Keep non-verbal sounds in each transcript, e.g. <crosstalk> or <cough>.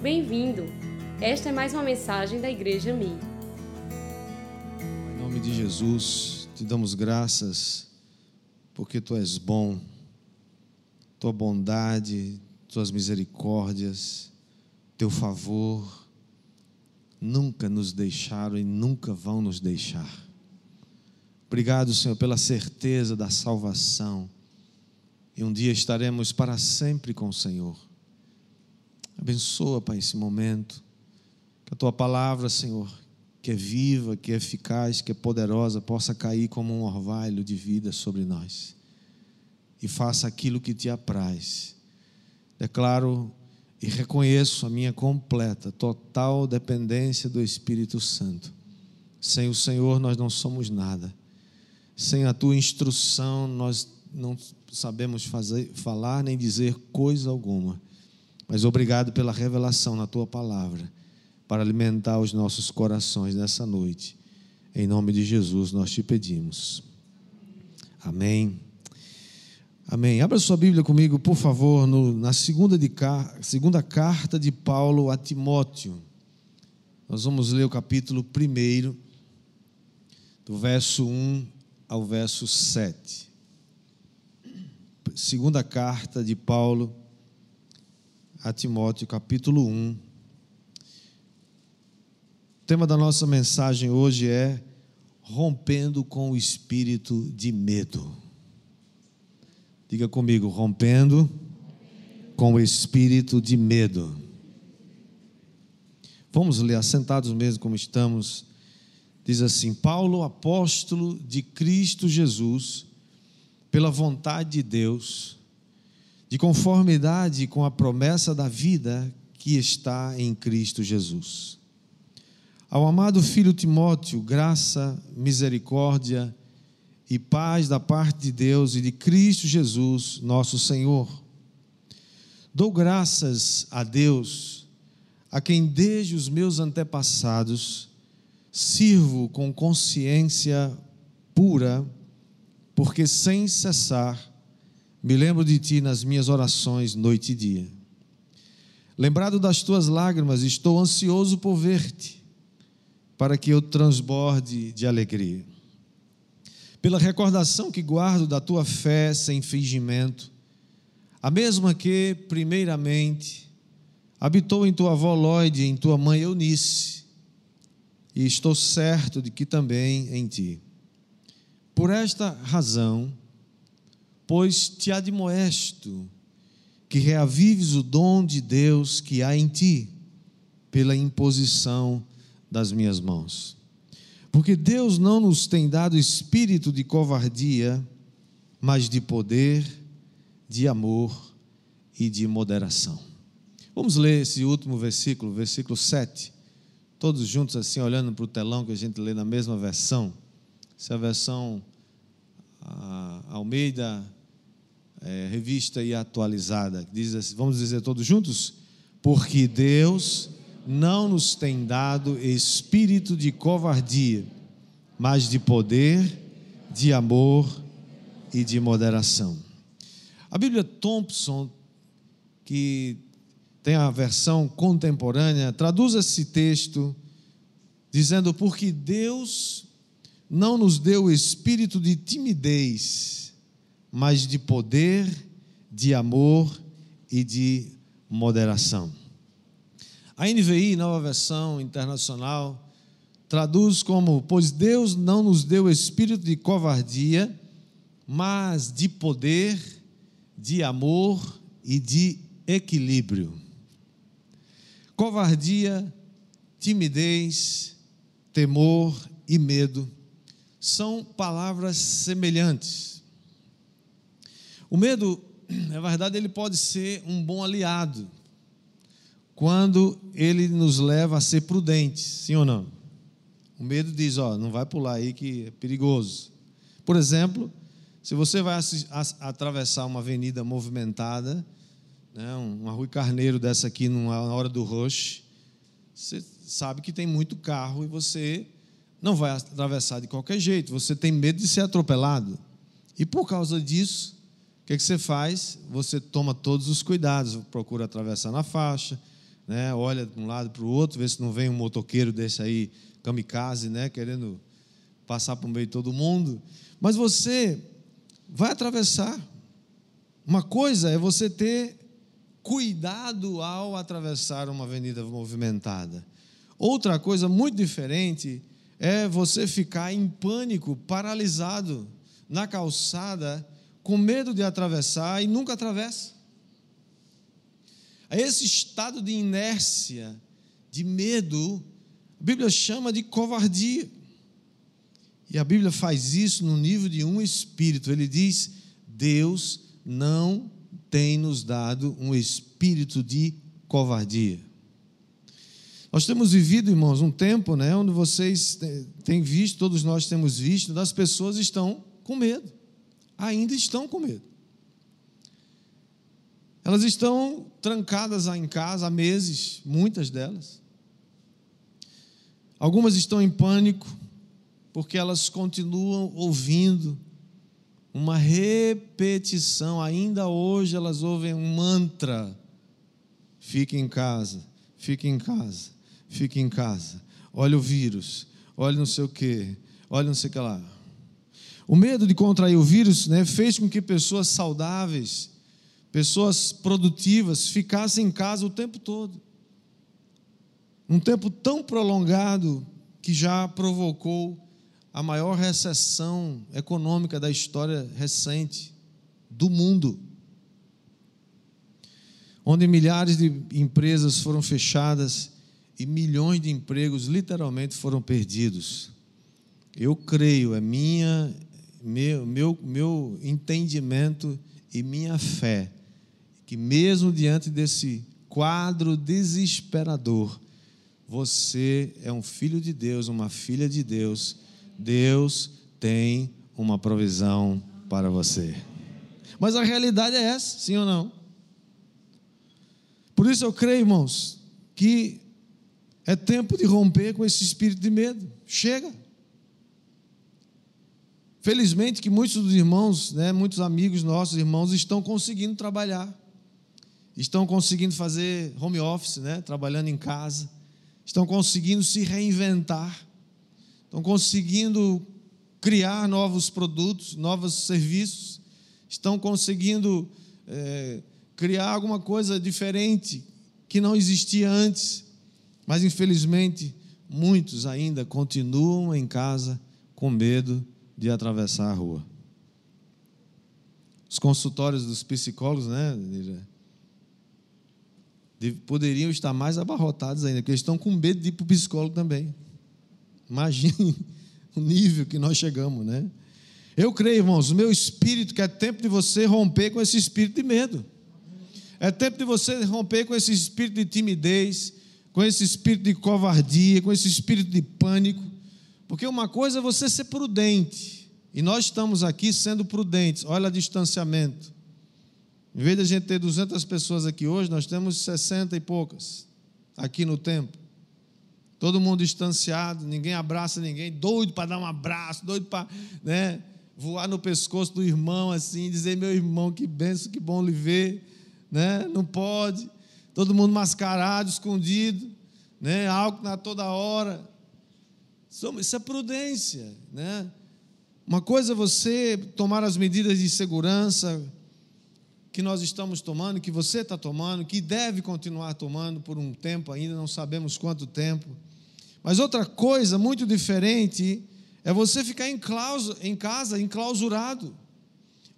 Bem-vindo! Esta é mais uma mensagem da Igreja Mi. Em nome de Jesus, te damos graças porque tu és bom, tua bondade, tuas misericórdias, teu favor nunca nos deixaram e nunca vão nos deixar. Obrigado, Senhor, pela certeza da salvação. E um dia estaremos para sempre com o Senhor. Abençoa, Pai, esse momento. Que a tua palavra, Senhor, que é viva, que é eficaz, que é poderosa, possa cair como um orvalho de vida sobre nós. E faça aquilo que te apraz. Declaro e reconheço a minha completa, total dependência do Espírito Santo. Sem o Senhor nós não somos nada. Sem a tua instrução nós não sabemos fazer, falar nem dizer coisa alguma. Mas obrigado pela revelação na tua palavra para alimentar os nossos corações nessa noite. Em nome de Jesus nós te pedimos. Amém. Amém. Abra sua Bíblia comigo, por favor, no, na segunda, de, segunda carta de Paulo a Timóteo. Nós vamos ler o capítulo 1, do verso 1 ao verso 7. Segunda carta de Paulo a Timóteo, capítulo 1. O tema da nossa mensagem hoje é Rompendo com o espírito de medo. Diga comigo, rompendo com o espírito de medo. Vamos ler, assentados mesmo como estamos. Diz assim: Paulo, apóstolo de Cristo Jesus, pela vontade de Deus, de conformidade com a promessa da vida que está em Cristo Jesus. Ao amado filho Timóteo, graça, misericórdia e paz da parte de Deus e de Cristo Jesus, nosso Senhor. Dou graças a Deus, a quem desde os meus antepassados sirvo com consciência pura, porque sem cessar me lembro de ti nas minhas orações noite e dia. Lembrado das tuas lágrimas, estou ansioso por ver-te, para que eu transborde de alegria pela recordação que guardo da tua fé sem fingimento, a mesma que, primeiramente, habitou em tua avó Lloyd e em tua mãe Eunice, e estou certo de que também em ti. Por esta razão, pois te admoesto que reavives o dom de Deus que há em ti, pela imposição das minhas mãos. Porque Deus não nos tem dado espírito de covardia, mas de poder, de amor e de moderação. Vamos ler esse último versículo, versículo 7. Todos juntos, assim, olhando para o telão que a gente lê na mesma versão. Essa é a versão a Almeida, é, revista e atualizada. Diz assim, vamos dizer todos juntos? Porque Deus não nos tem dado espírito de covardia, mas de poder, de amor e de moderação. A Bíblia Thompson, que tem a versão contemporânea, traduz esse texto dizendo: Porque Deus não nos deu espírito de timidez, mas de poder, de amor e de moderação. A NVI, nova versão internacional, traduz como: Pois Deus não nos deu espírito de covardia, mas de poder, de amor e de equilíbrio. Covardia, timidez, temor e medo são palavras semelhantes. O medo, <clears throat> na verdade, ele pode ser um bom aliado quando ele nos leva a ser prudentes, sim ou não? O medo diz, ó, não vai pular aí que é perigoso. Por exemplo, se você vai atravessar uma avenida movimentada, né, uma rua carneiro dessa aqui na hora do rush, você sabe que tem muito carro e você não vai atravessar de qualquer jeito, você tem medo de ser atropelado. E por causa disso, que, que você faz? Você toma todos os cuidados, procura atravessar na faixa, né? olha de um lado para o outro, vê se não vem um motoqueiro desse aí, kamikaze, né? querendo passar por meio de todo mundo. Mas você vai atravessar. Uma coisa é você ter cuidado ao atravessar uma avenida movimentada. Outra coisa muito diferente é você ficar em pânico, paralisado na calçada, com medo de atravessar e nunca atravessa. Esse estado de inércia, de medo, a Bíblia chama de covardia. E a Bíblia faz isso no nível de um espírito. Ele diz: Deus não tem nos dado um espírito de covardia. Nós temos vivido, irmãos, um tempo, né, onde vocês têm visto, todos nós temos visto, das pessoas estão com medo. Ainda estão com medo. Elas estão trancadas em casa há meses, muitas delas. Algumas estão em pânico, porque elas continuam ouvindo uma repetição. Ainda hoje elas ouvem um mantra: fique em casa, fique em casa, fique em casa. Olha o vírus, olha não sei o que, olha não sei o que lá. O medo de contrair o vírus né, fez com que pessoas saudáveis, pessoas produtivas, ficassem em casa o tempo todo. Um tempo tão prolongado que já provocou a maior recessão econômica da história recente do mundo. Onde milhares de empresas foram fechadas e milhões de empregos literalmente foram perdidos. Eu creio, é minha, meu, meu, meu entendimento e minha fé, que mesmo diante desse quadro desesperador, você é um filho de Deus, uma filha de Deus. Deus tem uma provisão para você. Mas a realidade é essa, sim ou não? Por isso eu creio, irmãos, que é tempo de romper com esse espírito de medo. Chega. Felizmente que muitos dos irmãos, né, muitos amigos nossos, irmãos, estão conseguindo trabalhar. Estão conseguindo fazer home office, né, trabalhando em casa estão conseguindo se reinventar, estão conseguindo criar novos produtos, novos serviços, estão conseguindo é, criar alguma coisa diferente que não existia antes. Mas, infelizmente, muitos ainda continuam em casa com medo de atravessar a rua. Os consultórios dos psicólogos, né, poderiam estar mais abarrotados ainda, porque eles estão com medo de ir para o psicólogo também. Imagine <laughs> o nível que nós chegamos, né? Eu creio, irmãos, o meu espírito que é tempo de você romper com esse espírito de medo. É tempo de você romper com esse espírito de timidez, com esse espírito de covardia, com esse espírito de pânico. Porque uma coisa é você ser prudente, e nós estamos aqui sendo prudentes. Olha o distanciamento. Em vez de a gente ter 200 pessoas aqui hoje, nós temos 60 e poucas aqui no templo. Todo mundo distanciado, ninguém abraça ninguém, doido para dar um abraço, doido para né, voar no pescoço do irmão assim, dizer: meu irmão, que benção, que bom lhe ver. Né? Não pode. Todo mundo mascarado, escondido, né? álcool na toda hora. Isso é prudência. Né? Uma coisa é você tomar as medidas de segurança, que nós estamos tomando, que você está tomando, que deve continuar tomando por um tempo ainda, não sabemos quanto tempo. Mas outra coisa muito diferente é você ficar em, clauso, em casa, enclausurado,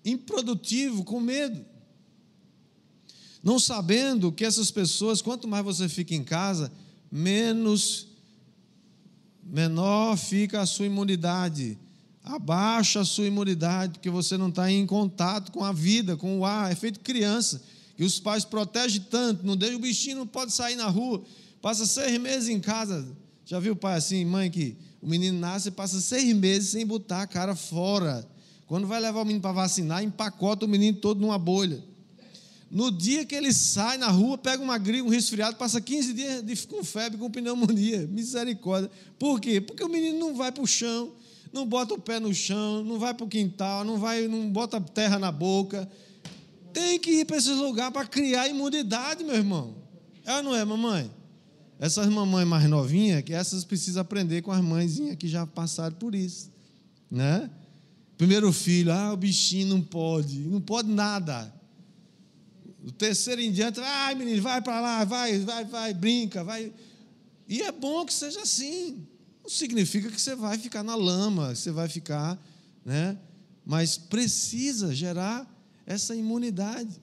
improdutivo, com medo. Não sabendo que essas pessoas, quanto mais você fica em casa, menos menor fica a sua imunidade abaixa a sua imunidade, porque você não está em contato com a vida, com o ar. É feito criança, que os pais protegem tanto, não deixa o bichinho, não pode sair na rua, passa seis meses em casa. Já viu o pai assim, mãe, que o menino nasce e passa seis meses sem botar a cara fora. Quando vai levar o menino para vacinar, empacota o menino todo numa bolha. No dia que ele sai na rua, pega uma gripe, um resfriado, passa 15 dias de, com febre, com pneumonia. Misericórdia. Por quê? Porque o menino não vai para o chão, não bota o pé no chão, não vai para o quintal, não vai, não bota terra na boca. Tem que ir para esses lugares para criar imunidade, meu irmão. É ou não é, mamãe? Essas mamães mais novinhas, que essas precisam aprender com as mãezinhas que já passaram por isso. Né? Primeiro filho, ah, o bichinho não pode, não pode nada. O terceiro em diante, ai menino, vai para lá, vai, vai, vai, brinca, vai. E é bom que seja assim. Não significa que você vai ficar na lama, você vai ficar, né? Mas precisa gerar essa imunidade.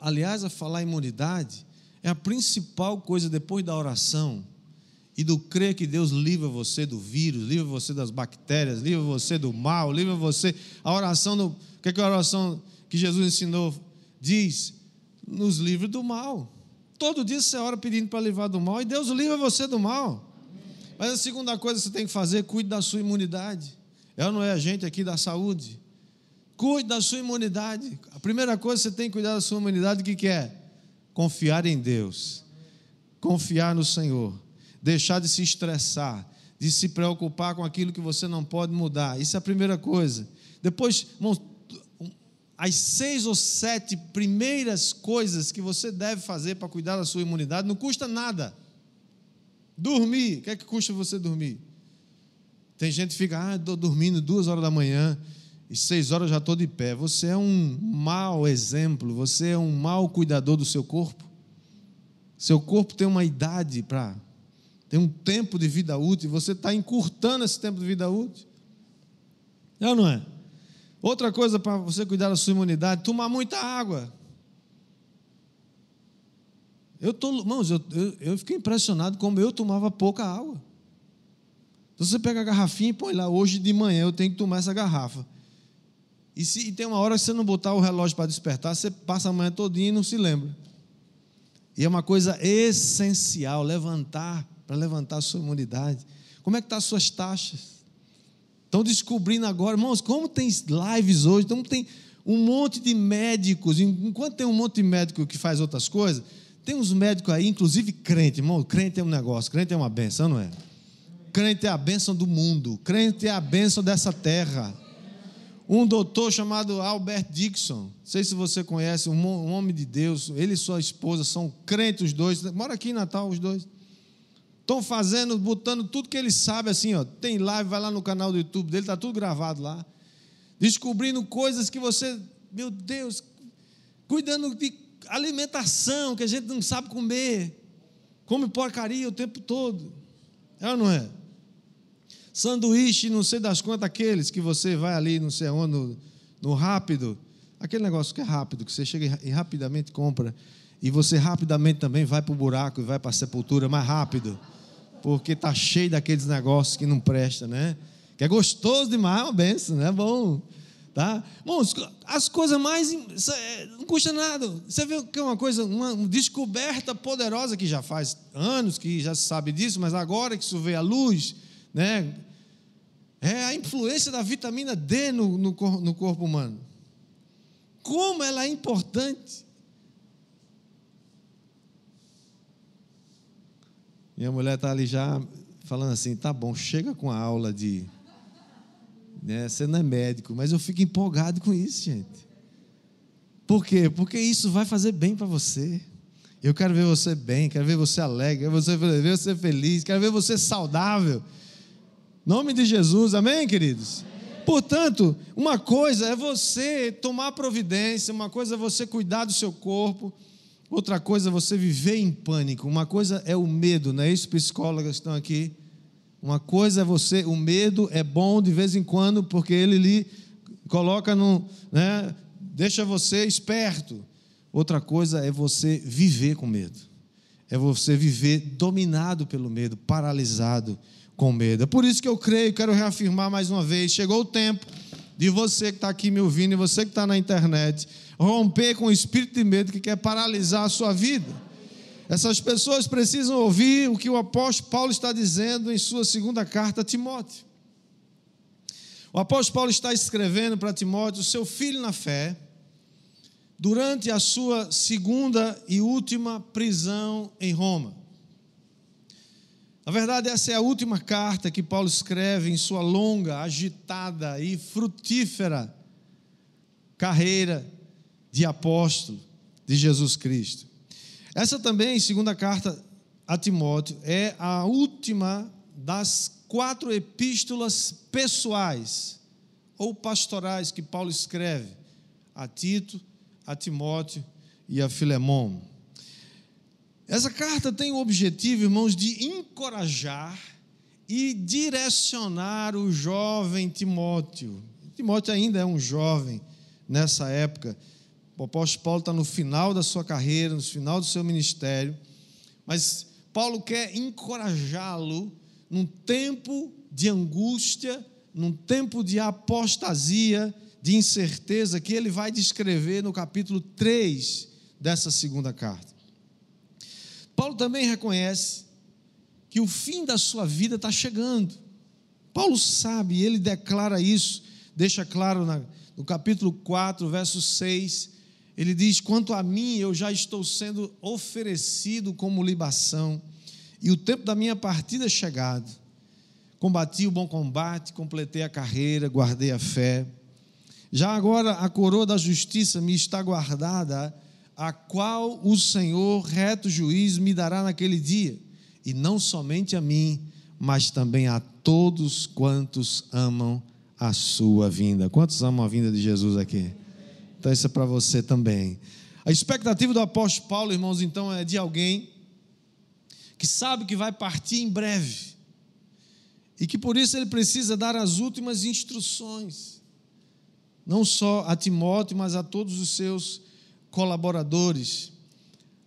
Aliás, a falar imunidade é a principal coisa depois da oração e do crer que Deus livra você do vírus, livra você das bactérias, livra você do mal, livra você. A oração, do, o que, é que a oração que Jesus ensinou diz? Nos livre do mal. Todo dia você ora pedindo para livrar do mal e Deus livra você do mal. Mas a segunda coisa que você tem que fazer, cuide da sua imunidade. Ela não é a gente aqui da saúde. Cuide da sua imunidade. A primeira coisa que você tem que cuidar da sua imunidade, o que, que é? Confiar em Deus. Confiar no Senhor. Deixar de se estressar. De se preocupar com aquilo que você não pode mudar. Isso é a primeira coisa. Depois, as seis ou sete primeiras coisas que você deve fazer para cuidar da sua imunidade não custa nada. Dormir, o que é que custa você dormir? Tem gente que fica, ah, estou dormindo duas horas da manhã e seis horas já estou de pé. Você é um mau exemplo, você é um mau cuidador do seu corpo. Seu corpo tem uma idade para. tem um tempo de vida útil, você está encurtando esse tempo de vida útil. É ou não é? Outra coisa para você cuidar da sua imunidade, tomar muita água. Eu tô, irmãos, eu, eu, eu fiquei impressionado como eu tomava pouca água. Então você pega a garrafinha e põe lá, hoje de manhã eu tenho que tomar essa garrafa. E se e tem uma hora que você não botar o relógio para despertar, você passa a manhã todinha e não se lembra. E é uma coisa essencial, levantar, para levantar a sua imunidade. Como é que estão tá as suas taxas? Estão descobrindo agora, irmãos, como tem lives hoje, como tem um monte de médicos, enquanto tem um monte de médico que faz outras coisas, tem uns médicos aí, inclusive crente, irmão, crente é um negócio, crente é uma benção, não é? Crente é a benção do mundo, crente é a benção dessa terra. Um doutor chamado Albert Dixon, não sei se você conhece, um homem de Deus, ele e sua esposa são crentes os dois, mora aqui em Natal os dois. Estão fazendo, botando tudo que ele sabe assim, ó. Tem live, vai lá no canal do YouTube dele, está tudo gravado lá. Descobrindo coisas que você, meu Deus, cuidando de alimentação que a gente não sabe comer. Come porcaria o tempo todo. É ou não é? sanduíche, não sei das quantas, aqueles que você vai ali, não sei onde, no, no rápido, aquele negócio que é rápido, que você chega e rapidamente compra, e você rapidamente também vai para o buraco e vai para a sepultura mais rápido, porque está cheio daqueles negócios que não presta, né? Que é gostoso demais, é uma benção, né? É bom. Tá? Bom, as coisas mais. É, não custa nada. Você vê que é uma coisa, uma descoberta poderosa que já faz anos que já se sabe disso, mas agora que isso vê à luz, né? É a influência da vitamina D no, no, no corpo humano. Como ela é importante. Minha mulher está ali já falando assim: tá bom, chega com a aula de. Né, você não é médico, mas eu fico empolgado com isso, gente. Por quê? Porque isso vai fazer bem para você. Eu quero ver você bem, quero ver você alegre, quero ver você feliz, quero ver você saudável. Nome de Jesus, amém, queridos? Portanto, uma coisa é você tomar providência, uma coisa é você cuidar do seu corpo, outra coisa é você viver em pânico. Uma coisa é o medo, não é isso, psicólogas estão aqui? Uma coisa é você, o medo é bom de vez em quando, porque ele lhe coloca no, né, deixa você esperto. Outra coisa é você viver com medo. É você viver dominado pelo medo, paralisado com medo. É por isso que eu creio, quero reafirmar mais uma vez: chegou o tempo de você que está aqui me ouvindo e você que está na internet romper com o espírito de medo que quer paralisar a sua vida. Essas pessoas precisam ouvir o que o apóstolo Paulo está dizendo em sua segunda carta a Timóteo. O apóstolo Paulo está escrevendo para Timóteo, seu filho na fé, durante a sua segunda e última prisão em Roma. Na verdade, essa é a última carta que Paulo escreve em sua longa, agitada e frutífera carreira de apóstolo de Jesus Cristo. Essa também, segunda carta a Timóteo, é a última das quatro epístolas pessoais ou pastorais que Paulo escreve a Tito, a Timóteo e a Filemão. Essa carta tem o objetivo, irmãos, de encorajar e direcionar o jovem Timóteo. Timóteo ainda é um jovem nessa época. O apóstolo Paulo está no final da sua carreira, no final do seu ministério, mas Paulo quer encorajá-lo num tempo de angústia, num tempo de apostasia, de incerteza, que ele vai descrever no capítulo 3 dessa segunda carta. Paulo também reconhece que o fim da sua vida está chegando. Paulo sabe, ele declara isso, deixa claro no capítulo 4, verso 6. Ele diz: Quanto a mim, eu já estou sendo oferecido como libação, e o tempo da minha partida é chegado. Combati o bom combate, completei a carreira, guardei a fé. Já agora a coroa da justiça me está guardada, a qual o Senhor, reto juiz, me dará naquele dia, e não somente a mim, mas também a todos quantos amam a sua vinda. Quantos amam a vinda de Jesus aqui? Então, isso é para você também. A expectativa do apóstolo Paulo, irmãos, então, é de alguém que sabe que vai partir em breve e que por isso ele precisa dar as últimas instruções, não só a Timóteo, mas a todos os seus colaboradores,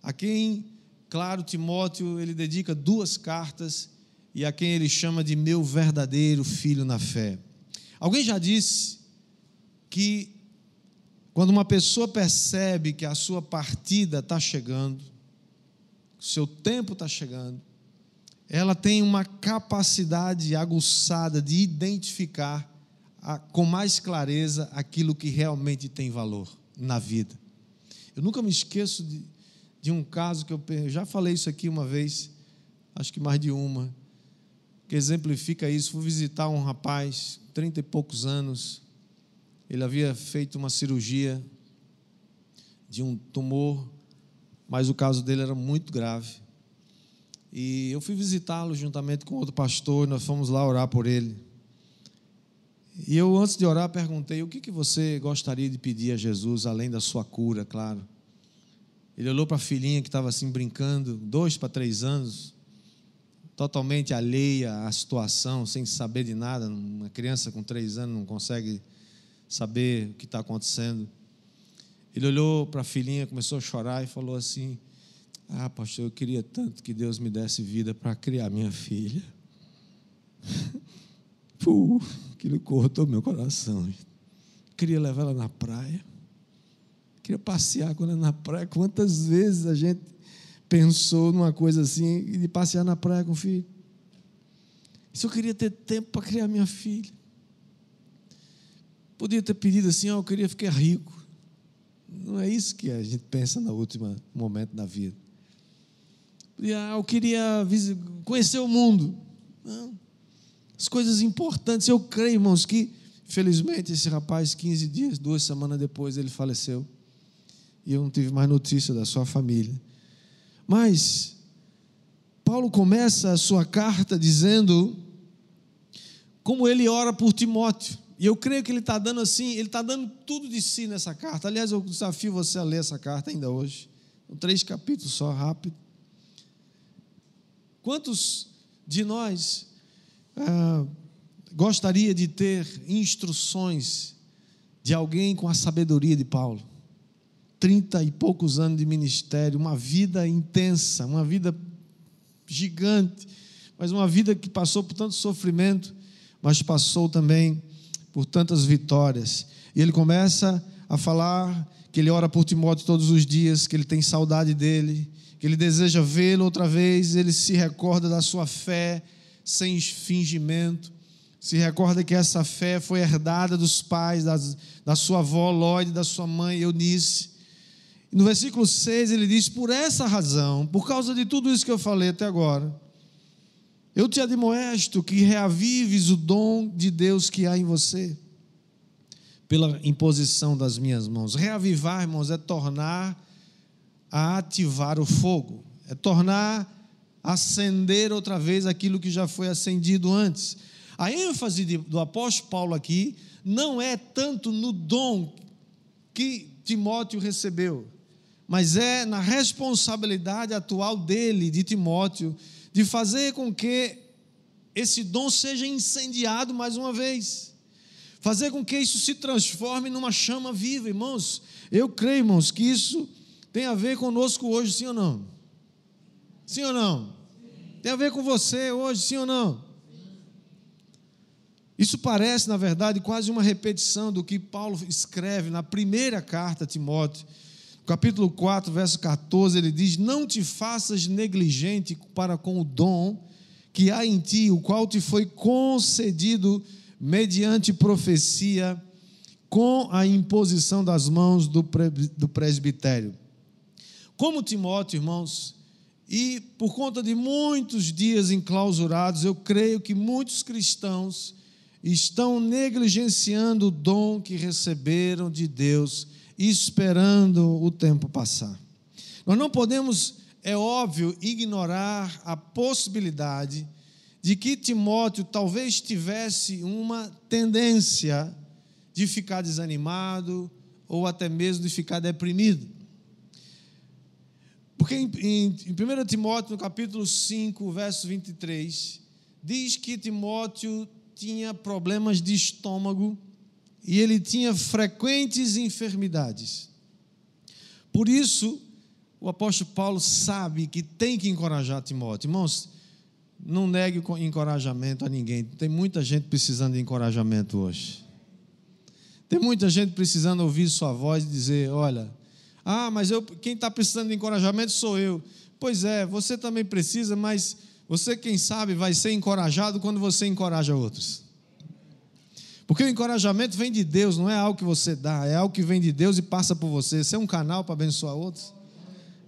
a quem, claro, Timóteo, ele dedica duas cartas e a quem ele chama de meu verdadeiro filho na fé. Alguém já disse que quando uma pessoa percebe que a sua partida está chegando, seu tempo está chegando, ela tem uma capacidade aguçada de identificar a, com mais clareza aquilo que realmente tem valor na vida. Eu nunca me esqueço de, de um caso que eu, eu já falei isso aqui uma vez, acho que mais de uma, que exemplifica isso. Fui visitar um rapaz, trinta e poucos anos, ele havia feito uma cirurgia de um tumor, mas o caso dele era muito grave. E eu fui visitá-lo juntamente com outro pastor, nós fomos lá orar por ele. E eu, antes de orar, perguntei: o que, que você gostaria de pedir a Jesus, além da sua cura, claro. Ele olhou para a filhinha que estava assim brincando, dois para três anos, totalmente alheia à situação, sem saber de nada. Uma criança com três anos não consegue saber o que está acontecendo. Ele olhou para a filhinha, começou a chorar e falou assim: ah, pastor, eu queria tanto que Deus me desse vida para criar minha filha. <laughs> Puh, aquilo cortou meu coração. Queria levar ela na praia. Queria passear com ela na praia. Quantas vezes a gente pensou numa coisa assim, de passear na praia com o filho? Se eu queria ter tempo para criar minha filha. Podia ter pedido assim, oh, eu queria ficar rico. Não é isso que a gente pensa no último momento da vida. Ah, eu queria conhecer o mundo. Não. As coisas importantes. Eu creio, irmãos, que felizmente esse rapaz, 15 dias, duas semanas depois, ele faleceu. E eu não tive mais notícia da sua família. Mas, Paulo começa a sua carta dizendo como ele ora por Timóteo. E eu creio que ele está dando assim, ele está dando tudo de si nessa carta. Aliás, eu desafio você a ler essa carta ainda hoje. três capítulos só, rápido. Quantos de nós ah, gostaria de ter instruções de alguém com a sabedoria de Paulo? Trinta e poucos anos de ministério, uma vida intensa, uma vida gigante, mas uma vida que passou por tanto sofrimento, mas passou também por tantas vitórias. E ele começa a falar que ele ora por Timóteo todos os dias, que ele tem saudade dele, que ele deseja vê-lo outra vez, ele se recorda da sua fé sem fingimento, se recorda que essa fé foi herdada dos pais, das, da sua avó Lloyd, da sua mãe Eunice. No versículo 6 ele diz: Por essa razão, por causa de tudo isso que eu falei até agora, eu te admoesto que reavives o dom de Deus que há em você, pela imposição das minhas mãos. Reavivar, irmãos, é tornar a ativar o fogo, é tornar acender outra vez aquilo que já foi acendido antes. A ênfase de, do apóstolo Paulo aqui não é tanto no dom que Timóteo recebeu, mas é na responsabilidade atual dele, de Timóteo, de fazer com que esse dom seja incendiado mais uma vez. Fazer com que isso se transforme numa chama viva, irmãos. Eu creio, irmãos, que isso tem a ver conosco hoje, sim ou não? Sim ou não? Tem a ver com você hoje, sim ou não? Isso parece, na verdade, quase uma repetição do que Paulo escreve na primeira carta a Timóteo. Capítulo 4, verso 14, ele diz: Não te faças negligente para com o dom que há em ti, o qual te foi concedido mediante profecia, com a imposição das mãos do presbitério. Como Timóteo, irmãos, e por conta de muitos dias enclausurados, eu creio que muitos cristãos estão negligenciando o dom que receberam de Deus, esperando o tempo passar. Nós não podemos, é óbvio, ignorar a possibilidade de que Timóteo talvez tivesse uma tendência de ficar desanimado ou até mesmo de ficar deprimido. Porque em, em, em 1 Timóteo, no capítulo 5, verso 23, diz que Timóteo tinha problemas de estômago e ele tinha frequentes enfermidades. Por isso, o apóstolo Paulo sabe que tem que encorajar Timóteo. Irmãos, não negue encorajamento a ninguém. Tem muita gente precisando de encorajamento hoje. Tem muita gente precisando ouvir sua voz e dizer: Olha, ah, mas eu, quem está precisando de encorajamento sou eu. Pois é, você também precisa, mas você, quem sabe, vai ser encorajado quando você encoraja outros. Porque o encorajamento vem de Deus, não é algo que você dá, é algo que vem de Deus e passa por você. Você é um canal para abençoar outros.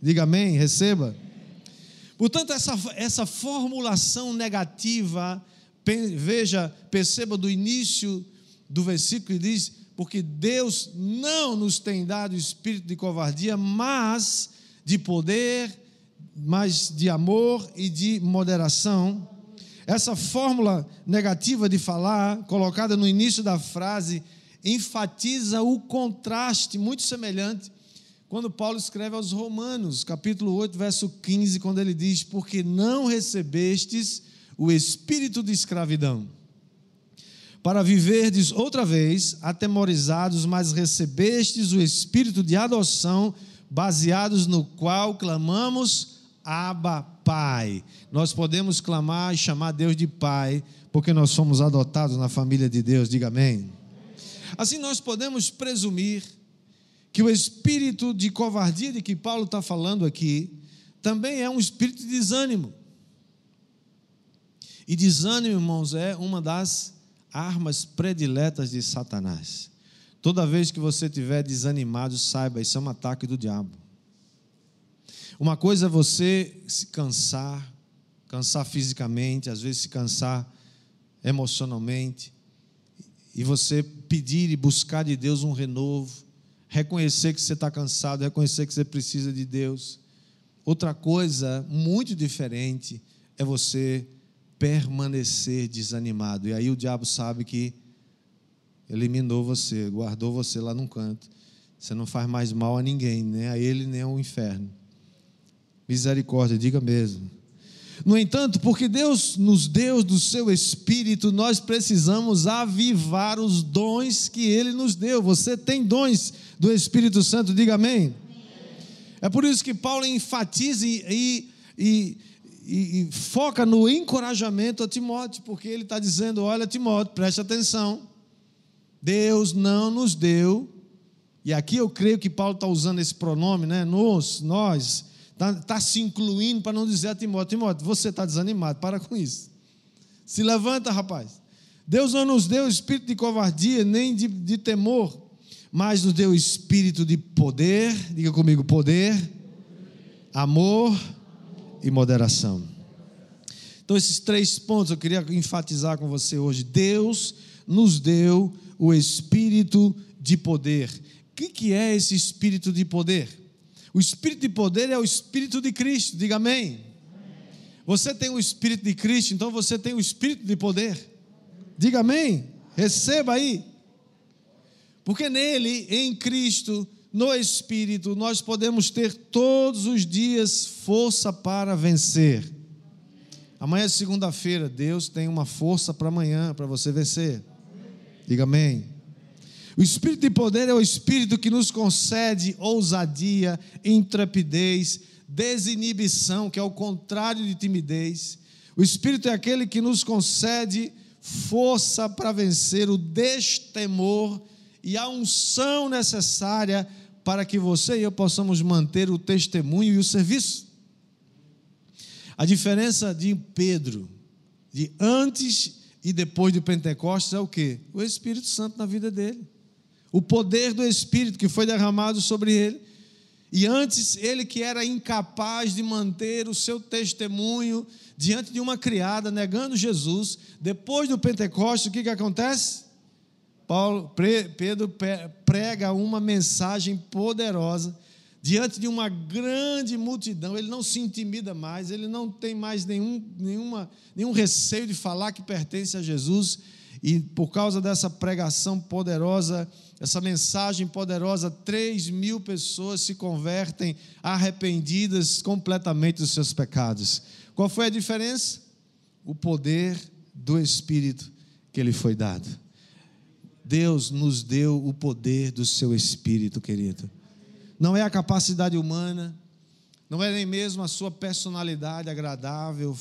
Diga amém, receba. Portanto, essa, essa formulação negativa, veja, perceba do início do versículo, diz: Porque Deus não nos tem dado espírito de covardia, mas de poder, mas de amor e de moderação. Essa fórmula negativa de falar, colocada no início da frase, enfatiza o contraste muito semelhante quando Paulo escreve aos Romanos, capítulo 8, verso 15, quando ele diz: Porque não recebestes o espírito de escravidão, para viverdes outra vez atemorizados, mas recebestes o espírito de adoção, baseados no qual clamamos Abba, Pai. Nós podemos clamar e chamar Deus de Pai, porque nós somos adotados na família de Deus, diga amém. Assim nós podemos presumir que o espírito de covardia de que Paulo está falando aqui também é um espírito de desânimo. E desânimo, irmãos, é uma das armas prediletas de Satanás. Toda vez que você estiver desanimado, saiba, isso é um ataque do diabo. Uma coisa é você se cansar, cansar fisicamente, às vezes se cansar emocionalmente, e você pedir e buscar de Deus um renovo reconhecer que você está cansado, reconhecer que você precisa de Deus. Outra coisa muito diferente é você permanecer desanimado. E aí o diabo sabe que eliminou você, guardou você lá num canto. Você não faz mais mal a ninguém, nem a ele, nem ao inferno. Misericórdia, diga mesmo. No entanto, porque Deus nos deu do seu espírito, nós precisamos avivar os dons que ele nos deu. Você tem dons do Espírito Santo, diga amém. É por isso que Paulo enfatiza e, e, e, e foca no encorajamento a Timóteo, porque ele está dizendo: olha, Timóteo, preste atenção. Deus não nos deu, e aqui eu creio que Paulo está usando esse pronome, né? Nos, nós Está tá se incluindo para não dizer a Timóteo: Timóteo, você está desanimado, para com isso. Se levanta, rapaz. Deus não nos deu espírito de covardia, nem de, de temor, mas nos deu espírito de poder, diga comigo: poder, amor e moderação. Então, esses três pontos eu queria enfatizar com você hoje. Deus nos deu o espírito de poder. O que é esse espírito de poder? O espírito de poder é o espírito de Cristo. Diga amém. Você tem o espírito de Cristo, então você tem o espírito de poder. Diga amém. Receba aí. Porque nele, em Cristo, no Espírito, nós podemos ter todos os dias força para vencer. Amanhã é segunda-feira, Deus tem uma força para amanhã, para você vencer. Diga amém. O espírito de poder é o espírito que nos concede ousadia, intrepidez, desinibição, que é o contrário de timidez. O espírito é aquele que nos concede força para vencer o destemor e a unção necessária para que você e eu possamos manter o testemunho e o serviço. A diferença de Pedro, de antes e depois de Pentecostes, é o que? O Espírito Santo na vida dele. O poder do Espírito que foi derramado sobre ele. E antes, ele que era incapaz de manter o seu testemunho diante de uma criada, negando Jesus, depois do Pentecostes, o que, que acontece? Paulo, Pedro prega uma mensagem poderosa diante de uma grande multidão. Ele não se intimida mais, ele não tem mais nenhum, nenhuma, nenhum receio de falar que pertence a Jesus. E por causa dessa pregação poderosa, essa mensagem poderosa, 3 mil pessoas se convertem arrependidas completamente dos seus pecados. Qual foi a diferença? O poder do Espírito que lhe foi dado. Deus nos deu o poder do seu Espírito, querido. Não é a capacidade humana, não é nem mesmo a sua personalidade agradável,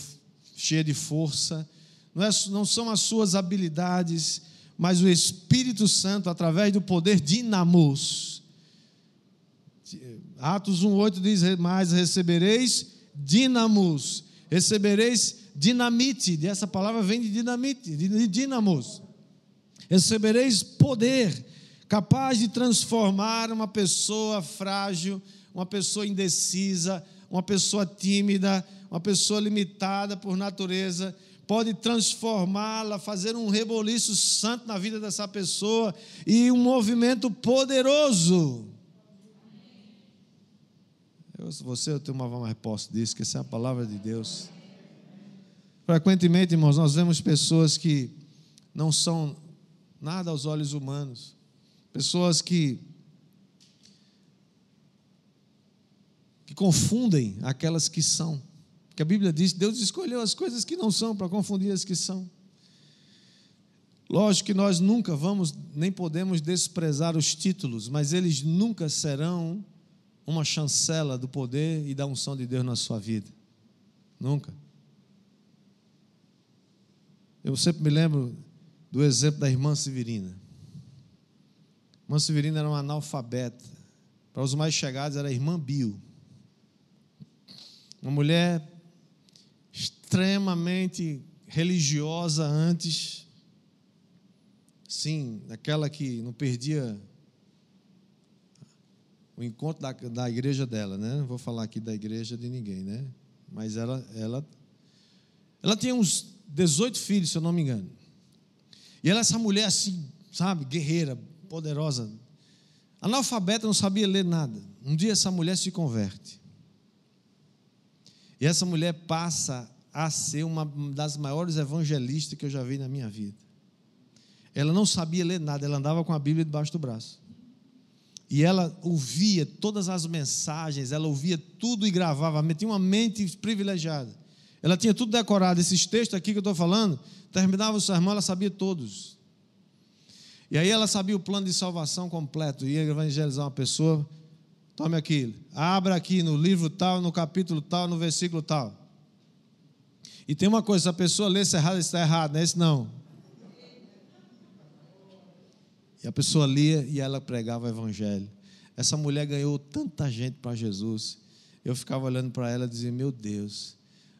cheia de força, não, é, não são as suas habilidades, mas o Espírito Santo, através do poder dinamos. Atos 1,8 diz: Mas recebereis dinamos, recebereis dinamite, essa palavra vem de dinamite, de dinamos recebereis poder capaz de transformar uma pessoa frágil, uma pessoa indecisa, uma pessoa tímida, uma pessoa limitada por natureza, pode transformá-la, fazer um reboliço santo na vida dessa pessoa e um movimento poderoso. Eu, você, eu tenho uma resposta disso, que essa é a palavra de Deus. Frequentemente, irmãos, nós vemos pessoas que não são nada aos olhos humanos. Pessoas que que confundem aquelas que são. Que a Bíblia diz, Deus escolheu as coisas que não são para confundir as que são. Lógico que nós nunca vamos nem podemos desprezar os títulos, mas eles nunca serão uma chancela do poder e da unção de Deus na sua vida. Nunca. Eu sempre me lembro do exemplo da irmã Severina. A irmã Severina era uma analfabeta. Para os mais chegados, era a irmã Bio. Uma mulher extremamente religiosa antes. Sim, aquela que não perdia o encontro da, da igreja dela, né? Não vou falar aqui da igreja de ninguém, né? Mas ela, ela, ela tinha uns 18 filhos, se eu não me engano. E ela, essa mulher assim, sabe, guerreira, poderosa, analfabeta, não sabia ler nada. Um dia essa mulher se converte. E essa mulher passa a ser uma das maiores evangelistas que eu já vi na minha vida. Ela não sabia ler nada, ela andava com a Bíblia debaixo do braço. E ela ouvia todas as mensagens, ela ouvia tudo e gravava, tinha uma mente privilegiada. Ela tinha tudo decorado. Esses textos aqui que eu estou falando, terminava o sermão, ela sabia todos. E aí ela sabia o plano de salvação completo. Ia evangelizar uma pessoa. Tome aqui, abra aqui no livro tal, no capítulo tal, no versículo tal. E tem uma coisa: se a pessoa lê isso errado, está errado, não é isso não. E a pessoa lia e ela pregava o evangelho. Essa mulher ganhou tanta gente para Jesus. Eu ficava olhando para ela e dizia: Meu Deus,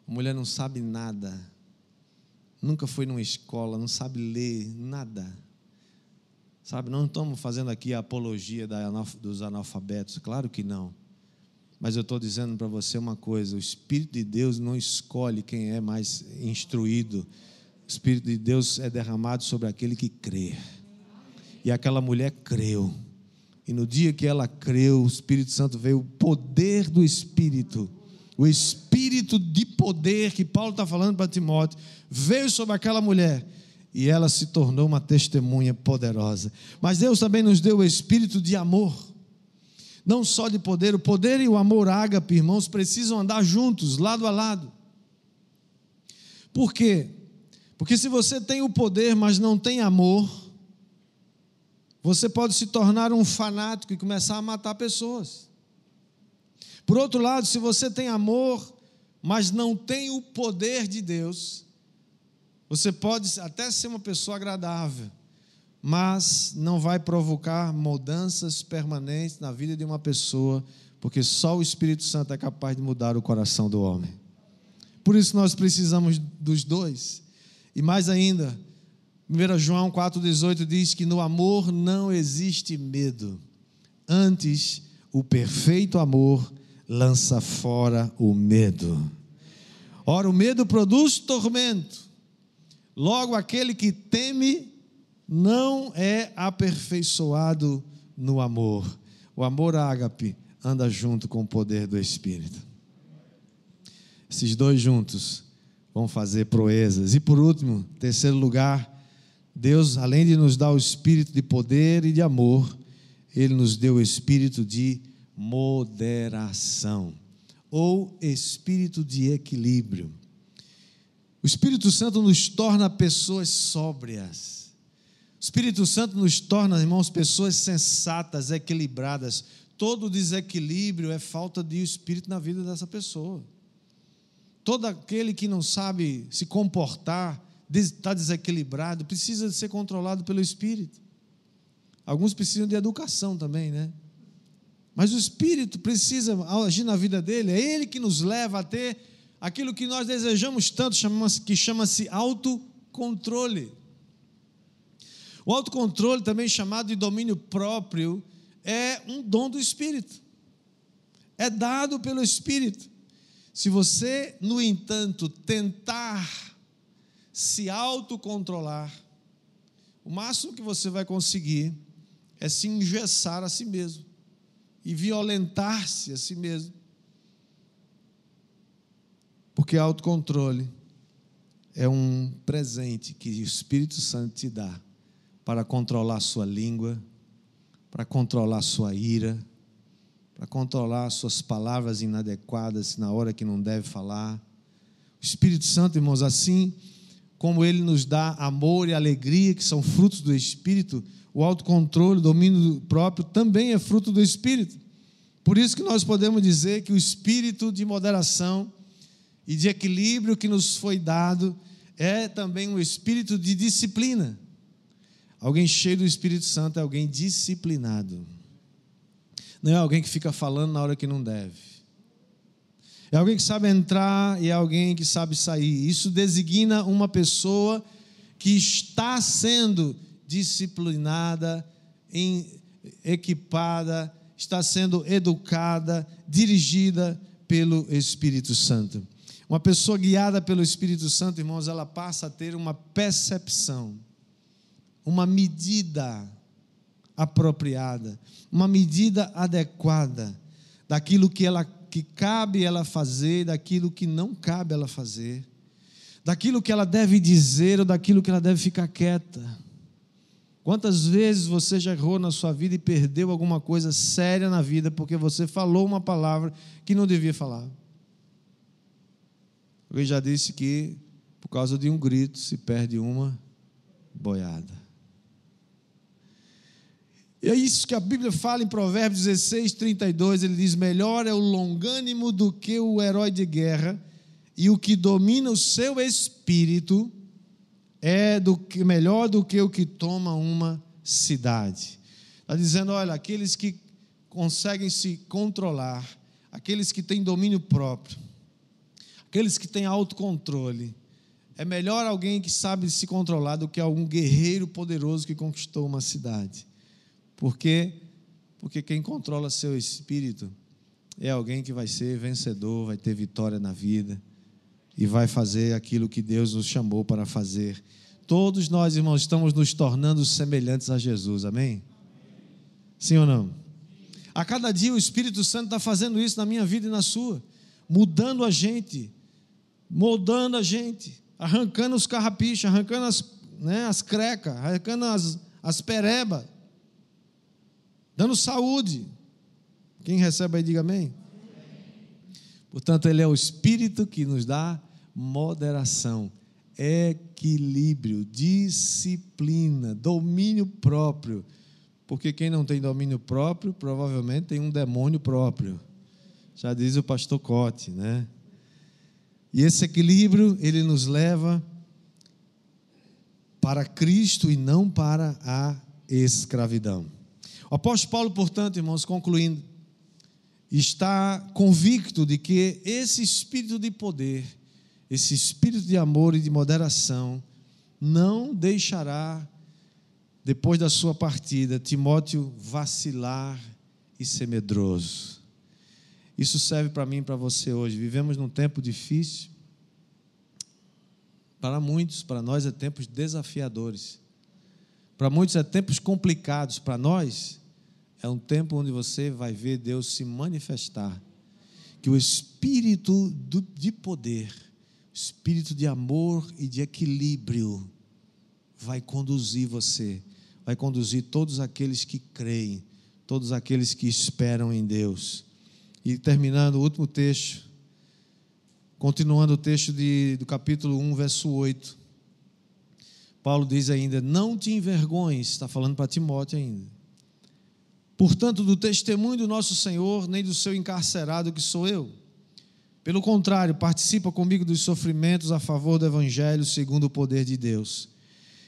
a mulher não sabe nada, nunca foi numa escola, não sabe ler nada. Sabe, não estamos fazendo aqui a apologia dos analfabetos, claro que não. Mas eu estou dizendo para você uma coisa: o Espírito de Deus não escolhe quem é mais instruído. O Espírito de Deus é derramado sobre aquele que crê. E aquela mulher creu. E no dia que ela creu, o Espírito Santo veio, o poder do Espírito, o Espírito de poder que Paulo está falando para Timóteo, veio sobre aquela mulher e ela se tornou uma testemunha poderosa. Mas Deus também nos deu o Espírito de amor, não só de poder, o poder e o amor ágape, irmãos, precisam andar juntos, lado a lado. Por quê? Porque se você tem o poder, mas não tem amor, você pode se tornar um fanático e começar a matar pessoas. Por outro lado, se você tem amor, mas não tem o poder de Deus, você pode até ser uma pessoa agradável, mas não vai provocar mudanças permanentes na vida de uma pessoa, porque só o Espírito Santo é capaz de mudar o coração do homem. Por isso nós precisamos dos dois. E mais ainda, 1 João 4,18 diz que no amor não existe medo. Antes, o perfeito amor lança fora o medo. Ora, o medo produz tormento. Logo, aquele que teme não é aperfeiçoado no amor. O amor ágape anda junto com o poder do Espírito. Esses dois juntos vão fazer proezas. E por último, terceiro lugar, Deus, além de nos dar o espírito de poder e de amor, Ele nos deu o espírito de moderação ou espírito de equilíbrio. O Espírito Santo nos torna pessoas sóbrias. Espírito Santo nos torna, irmãos, pessoas sensatas, equilibradas. Todo desequilíbrio é falta de espírito na vida dessa pessoa. Todo aquele que não sabe se comportar está desequilibrado, precisa ser controlado pelo Espírito. Alguns precisam de educação também, né? Mas o Espírito precisa agir na vida dele, é ele que nos leva a ter aquilo que nós desejamos tanto, que chama-se autocontrole. O autocontrole, também chamado de domínio próprio, é um dom do Espírito. É dado pelo Espírito. Se você, no entanto, tentar se autocontrolar, o máximo que você vai conseguir é se engessar a si mesmo e violentar-se a si mesmo. Porque autocontrole é um presente que o Espírito Santo te dá para controlar sua língua, para controlar sua ira, para controlar suas palavras inadequadas na hora que não deve falar. O Espírito Santo, irmãos, assim como ele nos dá amor e alegria, que são frutos do Espírito, o autocontrole, o domínio próprio também é fruto do Espírito. Por isso que nós podemos dizer que o espírito de moderação e de equilíbrio que nos foi dado é também um espírito de disciplina. Alguém cheio do Espírito Santo é alguém disciplinado. Não é alguém que fica falando na hora que não deve. É alguém que sabe entrar e é alguém que sabe sair. Isso designa uma pessoa que está sendo disciplinada, equipada, está sendo educada, dirigida pelo Espírito Santo. Uma pessoa guiada pelo Espírito Santo, irmãos, ela passa a ter uma percepção, uma medida apropriada, uma medida adequada daquilo que ela que cabe ela fazer, daquilo que não cabe ela fazer, daquilo que ela deve dizer ou daquilo que ela deve ficar quieta. Quantas vezes você já errou na sua vida e perdeu alguma coisa séria na vida porque você falou uma palavra que não devia falar? Eu já disse que por causa de um grito se perde uma boiada. E é isso que a Bíblia fala em Provérbios 16, 32. Ele diz: Melhor é o longânimo do que o herói de guerra, e o que domina o seu espírito é do que, melhor do que o que toma uma cidade. Está dizendo: olha, aqueles que conseguem se controlar, aqueles que têm domínio próprio, aqueles que têm autocontrole, é melhor alguém que sabe se controlar do que algum guerreiro poderoso que conquistou uma cidade. Por quê? Porque quem controla seu espírito é alguém que vai ser vencedor, vai ter vitória na vida e vai fazer aquilo que Deus nos chamou para fazer. Todos nós, irmãos, estamos nos tornando semelhantes a Jesus, amém? Sim ou não? A cada dia o Espírito Santo está fazendo isso na minha vida e na sua, mudando a gente, moldando a gente, arrancando os carrapichos, arrancando as, né, as crecas, arrancando as, as perebas, dando saúde. Quem recebe aí, diga amém. Portanto, Ele é o Espírito que nos dá moderação, equilíbrio, disciplina, domínio próprio. Porque quem não tem domínio próprio, provavelmente tem um demônio próprio. Já diz o pastor Cote, né? E esse equilíbrio, ele nos leva para Cristo e não para a escravidão. O apóstolo Paulo, portanto, irmãos, concluindo, está convicto de que esse espírito de poder, esse espírito de amor e de moderação, não deixará, depois da sua partida, Timóteo vacilar e ser medroso. Isso serve para mim e para você hoje. Vivemos num tempo difícil. Para muitos, para nós é tempos desafiadores. Para muitos é tempos complicados. Para nós é um tempo onde você vai ver Deus se manifestar. Que o espírito de poder, espírito de amor e de equilíbrio vai conduzir você, vai conduzir todos aqueles que creem, todos aqueles que esperam em Deus. E terminando o último texto, continuando o texto de, do capítulo 1, verso 8. Paulo diz ainda: Não te envergonhes, está falando para Timóteo ainda portanto, do testemunho do nosso Senhor, nem do seu encarcerado que sou eu. Pelo contrário, participa comigo dos sofrimentos a favor do Evangelho, segundo o poder de Deus,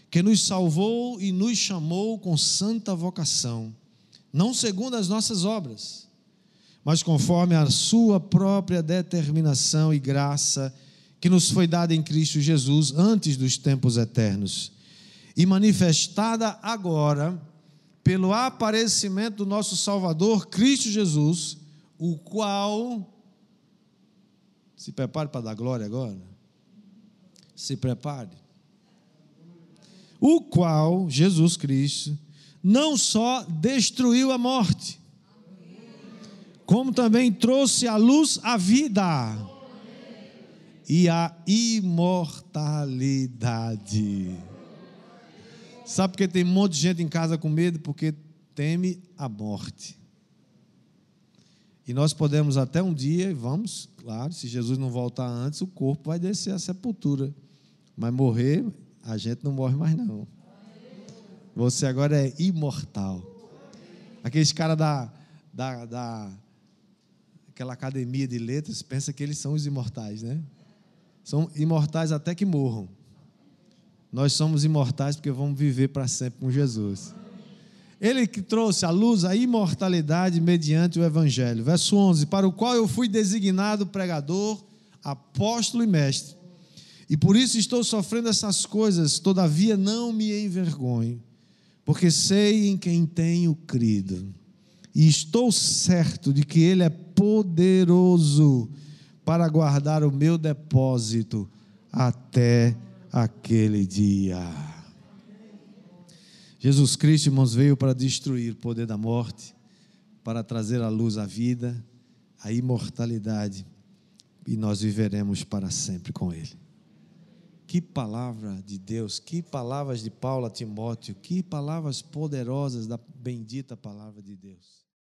que nos salvou e nos chamou com santa vocação, não segundo as nossas obras, mas conforme a sua própria determinação e graça, que nos foi dada em Cristo Jesus antes dos tempos eternos, e manifestada agora pelo aparecimento do nosso Salvador, Cristo Jesus, o qual. Se prepare para dar glória agora. Se prepare. O qual, Jesus Cristo, não só destruiu a morte, como também trouxe à luz a vida e a imortalidade. Sabe por que tem um monte de gente em casa com medo? Porque teme a morte. E nós podemos até um dia, vamos, claro, se Jesus não voltar antes, o corpo vai descer à sepultura. Mas morrer, a gente não morre mais não. Você agora é imortal. Aqueles caras da, da, da aquela academia de letras, pensa que eles são os imortais, né? São imortais até que morram. Nós somos imortais porque vamos viver para sempre com Jesus. Ele que trouxe à luz a imortalidade mediante o Evangelho. Verso 11: Para o qual eu fui designado pregador, apóstolo e mestre. E por isso estou sofrendo essas coisas, todavia não me envergonho, porque sei em quem tenho crido. E estou certo de que Ele é poderoso para guardar o meu depósito até aquele dia. Jesus Cristo, irmãos, veio para destruir o poder da morte, para trazer à luz a vida, a imortalidade, e nós viveremos para sempre com Ele. Que palavra de Deus, que palavras de Paulo a Timóteo, que palavras poderosas da bendita palavra de Deus.